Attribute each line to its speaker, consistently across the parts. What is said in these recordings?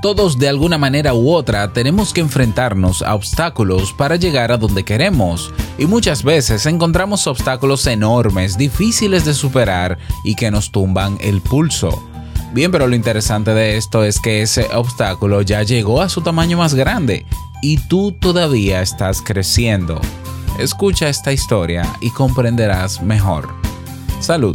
Speaker 1: Todos de alguna manera u otra tenemos que enfrentarnos a obstáculos para llegar a donde queremos y muchas veces encontramos obstáculos enormes, difíciles de superar y que nos tumban el pulso. Bien, pero lo interesante de esto es que ese obstáculo ya llegó a su tamaño más grande y tú todavía estás creciendo. Escucha esta historia y comprenderás mejor. Salud.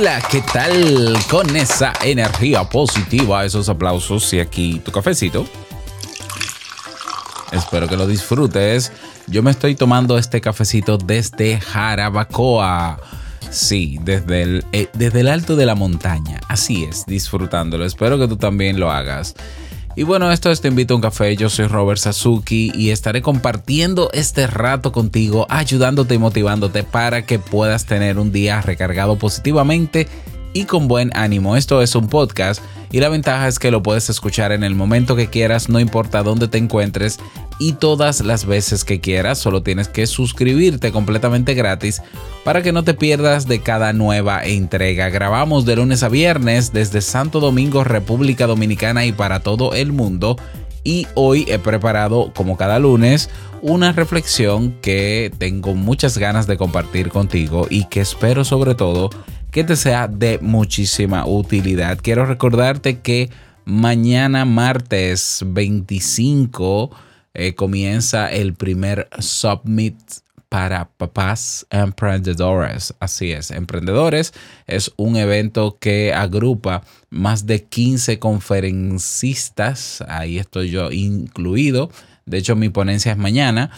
Speaker 1: Hola, ¿qué tal? Con esa energía positiva, esos aplausos y aquí tu cafecito. Espero que lo disfrutes. Yo me estoy tomando este cafecito desde Jarabacoa. Sí, desde el, eh, desde el alto de la montaña. Así es, disfrutándolo. Espero que tú también lo hagas. Y bueno, esto es Te invito a un café. Yo soy Robert Sasuki y estaré compartiendo este rato contigo, ayudándote y motivándote para que puedas tener un día recargado positivamente y con buen ánimo. Esto es un podcast y la ventaja es que lo puedes escuchar en el momento que quieras, no importa dónde te encuentres y todas las veces que quieras. Solo tienes que suscribirte completamente gratis para que no te pierdas de cada nueva entrega. Grabamos de lunes a viernes desde Santo Domingo, República Dominicana y para todo el mundo. Y hoy he preparado, como cada lunes, una reflexión que tengo muchas ganas de compartir contigo y que espero sobre todo que te sea de muchísima utilidad. Quiero recordarte que mañana martes 25 eh, comienza el primer Submit para papás emprendedores. Así es, emprendedores es un evento que agrupa más de 15 conferencistas. Ahí estoy yo incluido. De hecho, mi ponencia es mañana.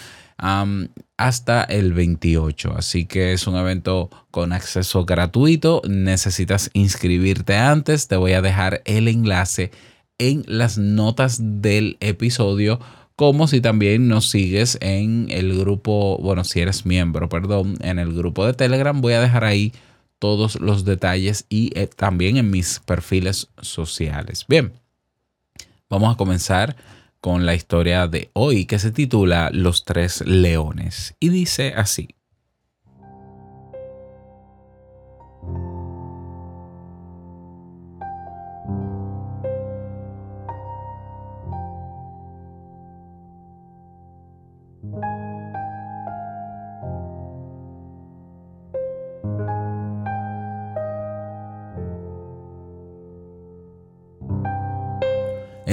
Speaker 1: Hasta el 28. Así que es un evento con acceso gratuito. Necesitas inscribirte antes. Te voy a dejar el enlace en las notas del episodio. Como si también nos sigues en el grupo, bueno, si eres miembro, perdón, en el grupo de Telegram, voy a dejar ahí todos los detalles y eh, también en mis perfiles sociales. Bien, vamos a comenzar con la historia de hoy que se titula Los tres leones y dice así.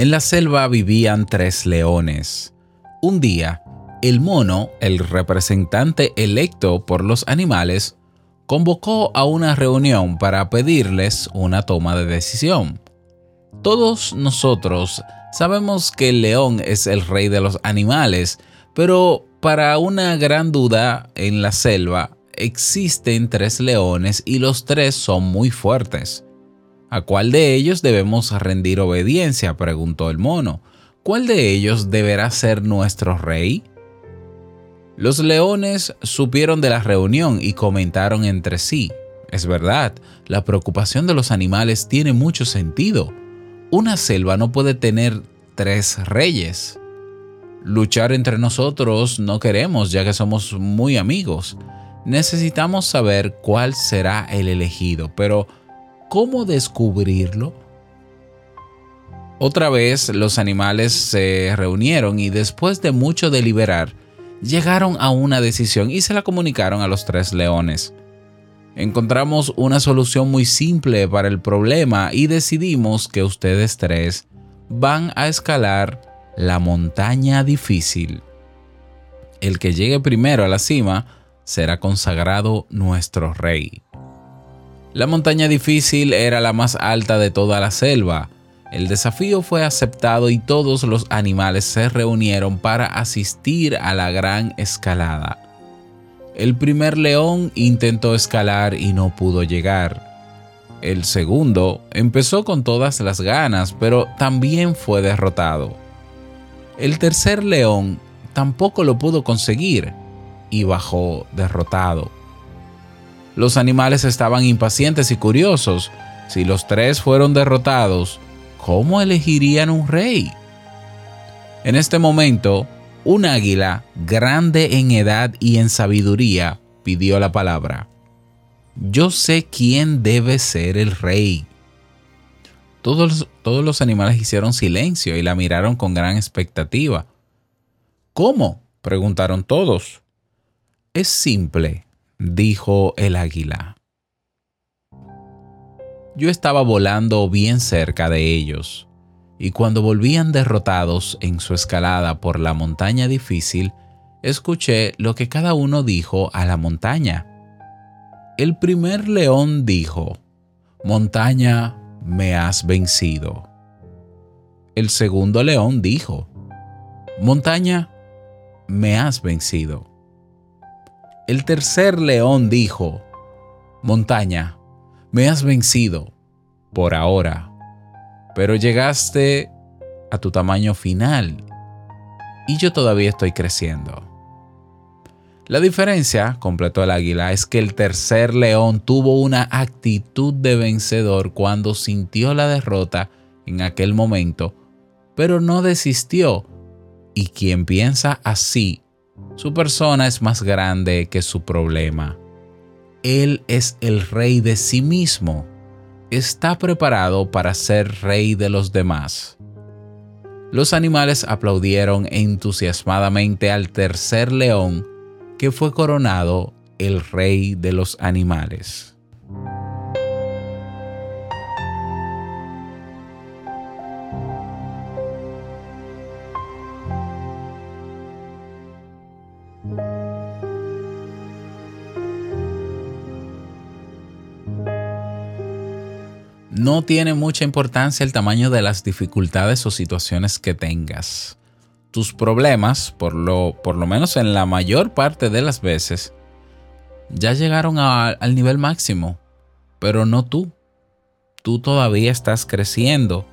Speaker 1: En la selva vivían tres leones. Un día, el mono, el representante electo por los animales, convocó a una reunión para pedirles una toma de decisión. Todos nosotros sabemos que el león es el rey de los animales, pero para una gran duda en la selva existen tres leones y los tres son muy fuertes. ¿A cuál de ellos debemos rendir obediencia? preguntó el mono. ¿Cuál de ellos deberá ser nuestro rey? Los leones supieron de la reunión y comentaron entre sí. Es verdad, la preocupación de los animales tiene mucho sentido. Una selva no puede tener tres reyes. Luchar entre nosotros no queremos ya que somos muy amigos. Necesitamos saber cuál será el elegido, pero ¿Cómo descubrirlo? Otra vez los animales se reunieron y después de mucho deliberar, llegaron a una decisión y se la comunicaron a los tres leones. Encontramos una solución muy simple para el problema y decidimos que ustedes tres van a escalar la montaña difícil. El que llegue primero a la cima será consagrado nuestro rey. La montaña difícil era la más alta de toda la selva. El desafío fue aceptado y todos los animales se reunieron para asistir a la gran escalada. El primer león intentó escalar y no pudo llegar. El segundo empezó con todas las ganas, pero también fue derrotado. El tercer león tampoco lo pudo conseguir y bajó derrotado. Los animales estaban impacientes y curiosos. Si los tres fueron derrotados, ¿cómo elegirían un rey? En este momento, un águila, grande en edad y en sabiduría, pidió la palabra. Yo sé quién debe ser el rey. Todos, todos los animales hicieron silencio y la miraron con gran expectativa. ¿Cómo? preguntaron todos. Es simple, dijo el águila. Yo estaba volando bien cerca de ellos, y cuando volvían derrotados en su escalada por la montaña difícil, escuché lo que cada uno dijo a la montaña. El primer león dijo, Montaña, me has vencido. El segundo león dijo, Montaña, me has vencido. El tercer león dijo, Montaña, me has vencido por ahora, pero llegaste a tu tamaño final y yo todavía estoy creciendo. La diferencia, completó el águila, es que el tercer león tuvo una actitud de vencedor cuando sintió la derrota en aquel momento, pero no desistió. Y quien piensa así, su persona es más grande que su problema. Él es el rey de sí mismo. Está preparado para ser rey de los demás. Los animales aplaudieron entusiasmadamente al tercer león que fue coronado el rey de los animales. No tiene mucha importancia el tamaño de las dificultades o situaciones que tengas tus problemas, por lo, por lo menos en la mayor parte de las veces, ya llegaron al nivel máximo, pero no tú. Tú todavía estás creciendo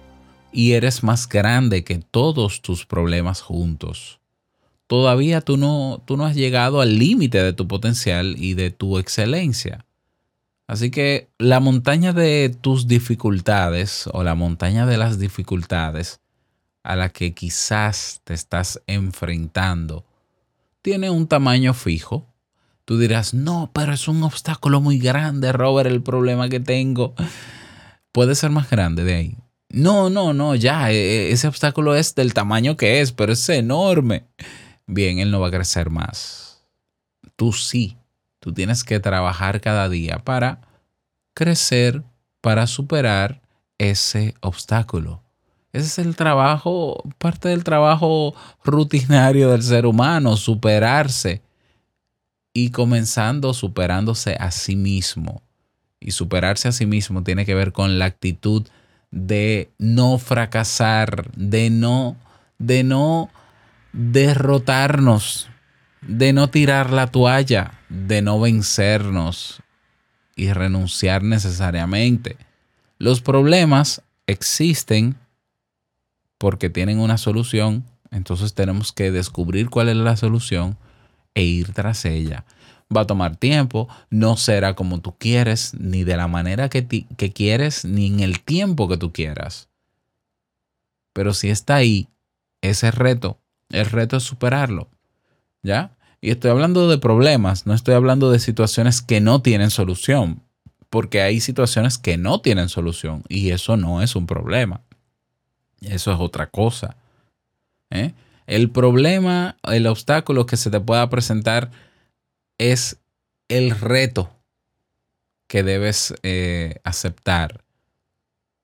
Speaker 1: y eres más grande que todos tus problemas juntos. Todavía tú no, tú no has llegado al límite de tu potencial y de tu excelencia. Así que la montaña de tus dificultades o la montaña de las dificultades a la que quizás te estás enfrentando tiene un tamaño fijo. Tú dirás, no, pero es un obstáculo muy grande, Robert, el problema que tengo. Puede ser más grande de ahí. No, no, no, ya, e, e, ese obstáculo es del tamaño que es, pero es enorme. Bien, él no va a crecer más. Tú sí, tú tienes que trabajar cada día para crecer, para superar ese obstáculo. Ese es el trabajo, parte del trabajo rutinario del ser humano, superarse y comenzando superándose a sí mismo. Y superarse a sí mismo tiene que ver con la actitud de no fracasar, de no, de no derrotarnos, de no tirar la toalla, de no vencernos y renunciar necesariamente. Los problemas existen porque tienen una solución, entonces tenemos que descubrir cuál es la solución e ir tras ella. Va a tomar tiempo, no será como tú quieres, ni de la manera que, que quieres, ni en el tiempo que tú quieras. Pero si está ahí, ese reto, el reto es superarlo. ¿Ya? Y estoy hablando de problemas, no estoy hablando de situaciones que no tienen solución, porque hay situaciones que no tienen solución y eso no es un problema. Eso es otra cosa. ¿eh? El problema, el obstáculo que se te pueda presentar es el reto que debes eh, aceptar.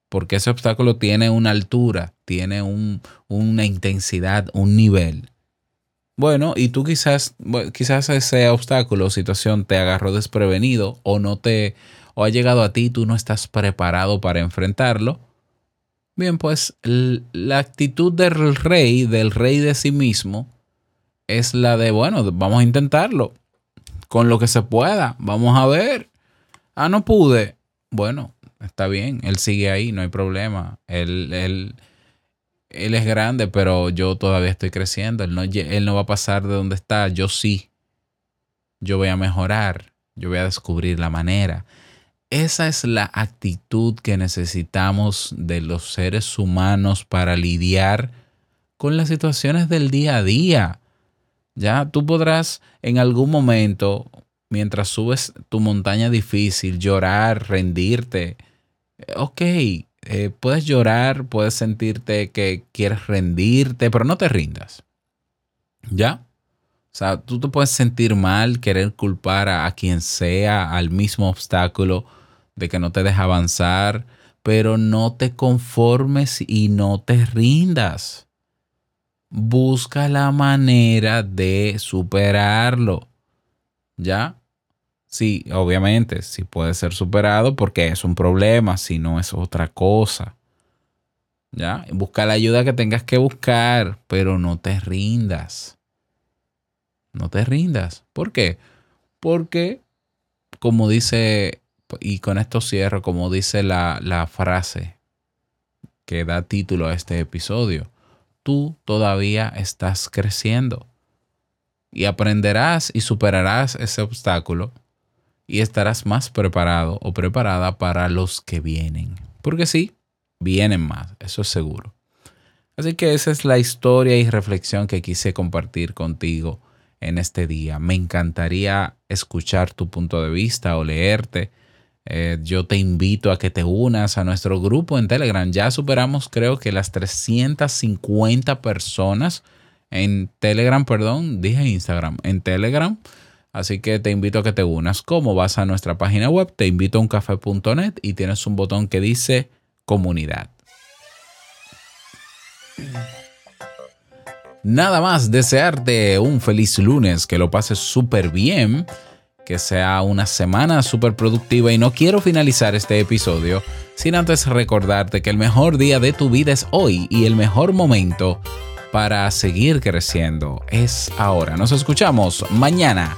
Speaker 1: Porque ese obstáculo tiene una altura, tiene un, una intensidad, un nivel. Bueno, y tú quizás, quizás ese obstáculo o situación te agarró desprevenido o no te, o ha llegado a ti y tú no estás preparado para enfrentarlo. Bien, pues la actitud del rey, del rey de sí mismo, es la de, bueno, vamos a intentarlo con lo que se pueda, vamos a ver. Ah, no pude. Bueno, está bien, él sigue ahí, no hay problema. Él, él, él es grande, pero yo todavía estoy creciendo. Él no, él no va a pasar de donde está, yo sí. Yo voy a mejorar, yo voy a descubrir la manera. Esa es la actitud que necesitamos de los seres humanos para lidiar con las situaciones del día a día. Ya tú podrás en algún momento, mientras subes tu montaña difícil, llorar, rendirte. Ok, eh, puedes llorar, puedes sentirte que quieres rendirte, pero no te rindas. ¿Ya? O sea, tú te puedes sentir mal, querer culpar a quien sea, al mismo obstáculo de que no te deja avanzar, pero no te conformes y no te rindas. Busca la manera de superarlo. ¿Ya? Sí, obviamente, sí puede ser superado porque es un problema, si no es otra cosa. ¿Ya? Busca la ayuda que tengas que buscar, pero no te rindas. No te rindas. ¿Por qué? Porque, como dice y con esto cierro, como dice la, la frase que da título a este episodio, tú todavía estás creciendo y aprenderás y superarás ese obstáculo y estarás más preparado o preparada para los que vienen. Porque sí, vienen más, eso es seguro. Así que esa es la historia y reflexión que quise compartir contigo en este día. Me encantaría escuchar tu punto de vista o leerte eh, yo te invito a que te unas a nuestro grupo en Telegram. Ya superamos creo que las 350 personas en Telegram, perdón, dije Instagram, en Telegram. Así que te invito a que te unas. ¿Cómo? Vas a nuestra página web, te invito a uncafe.net y tienes un botón que dice comunidad. Nada más desearte un feliz lunes, que lo pases súper bien que sea una semana súper productiva y no quiero finalizar este episodio sin antes recordarte que el mejor día de tu vida es hoy y el mejor momento para seguir creciendo es ahora. Nos escuchamos mañana